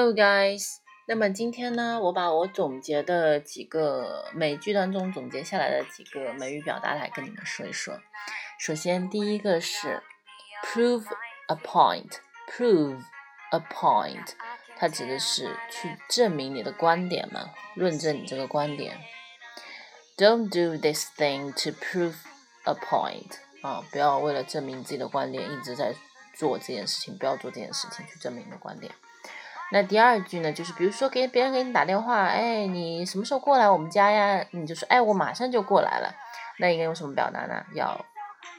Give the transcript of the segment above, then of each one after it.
Hello, guys。那么今天呢，我把我总结的几个美剧当中总结下来的几个美语表达来跟你们说一说。首先，第一个是 prove a point。prove a point，它指的是去证明你的观点嘛，论证你这个观点。Don't do this thing to prove a point。啊，不要为了证明自己的观点一直在做这件事情，不要做这件事情去证明你的观点。那第二句呢，就是比如说给别人给你打电话，哎，你什么时候过来我们家呀？你就说，哎，我马上就过来了。那应该用什么表达呢？要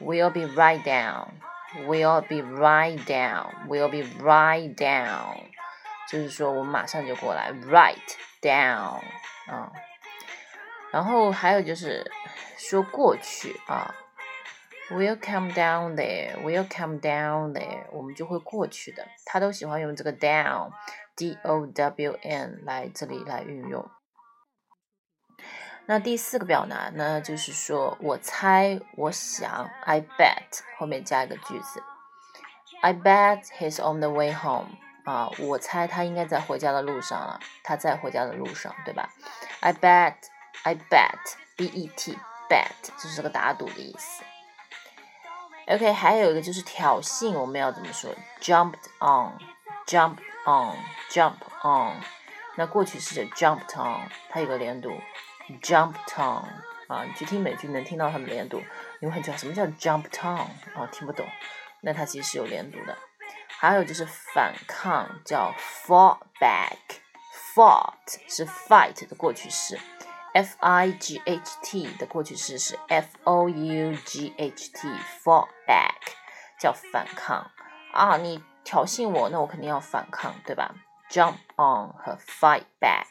will be right down，will be right down，will be right down，就是说我马上就过来，right down 啊。然后还有就是说过去啊。We'll come down there. We'll come down there. 我们就会过去的。他都喜欢用这个 down d o w n 来这里来运用。那第四个表达呢，就是说我猜，我想，I bet 后面加一个句子。I bet he's on the way home. 啊，我猜他应该在回家的路上了。他在回家的路上，对吧？I bet, I bet, b e t, bet 就是个打赌的意思。OK，还有一个就是挑衅，我们要怎么说？Jumped on，jumped on，jump on。那过去式的 jumped on，它有个连读，jumped on。啊，你去听美剧能听到它的连读，你会很奇怪什么叫 jumped on？啊，听不懂。那它其实是有连读的。还有就是反抗，叫 fought back，fought 是 fight 的过去式。F I G H T 的过去式是 F O U G H T，fall back 叫反抗啊！你挑衅我，那我肯定要反抗，对吧？Jump on 和 fight back。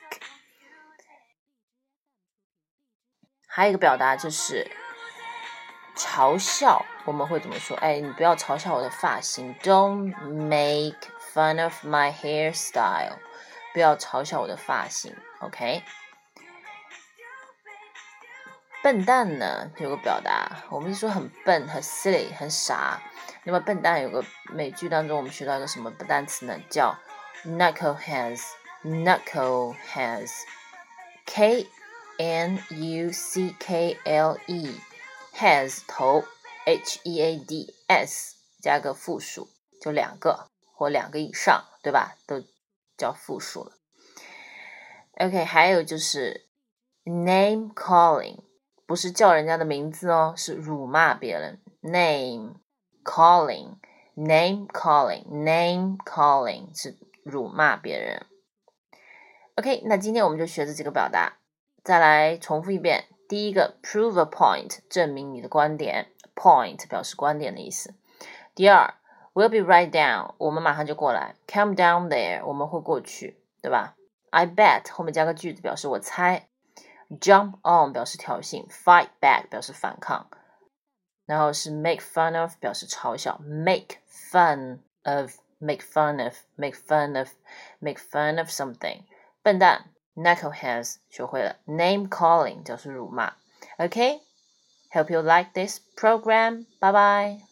还有一个表达就是嘲笑，我们会怎么说？哎，你不要嘲笑我的发型，Don't make fun of my hairstyle，不要嘲笑我的发型，OK？笨蛋呢有个表达，我们说很笨，很 silly，很傻。那么笨蛋有个美剧当中，我们学到一个什么单词呢？叫 knuckleheads，knuckleheads，k n u c k l e，heads 头，h e a d s 加个复数，就两个或两个以上，对吧？都叫复数了。OK，还有就是 name calling。不是叫人家的名字哦，是辱骂别人。Name calling, name calling, name calling 是辱骂别人。OK，那今天我们就学这几个表达，再来重复一遍。第一个，prove a point，证明你的观点，point 表示观点的意思。第二，we'll be right down，我们马上就过来。Come down there，我们会过去，对吧？I bet 后面加个句子表示我猜。Jump on 表示挑衅，fight back 表示反抗，然后是 make fun of 表示嘲笑，make fun of，make fun of，make fun of，make fun of something。笨蛋，knuckleheads 学会了，name calling 就是辱骂。OK，hope you like this program. Bye bye.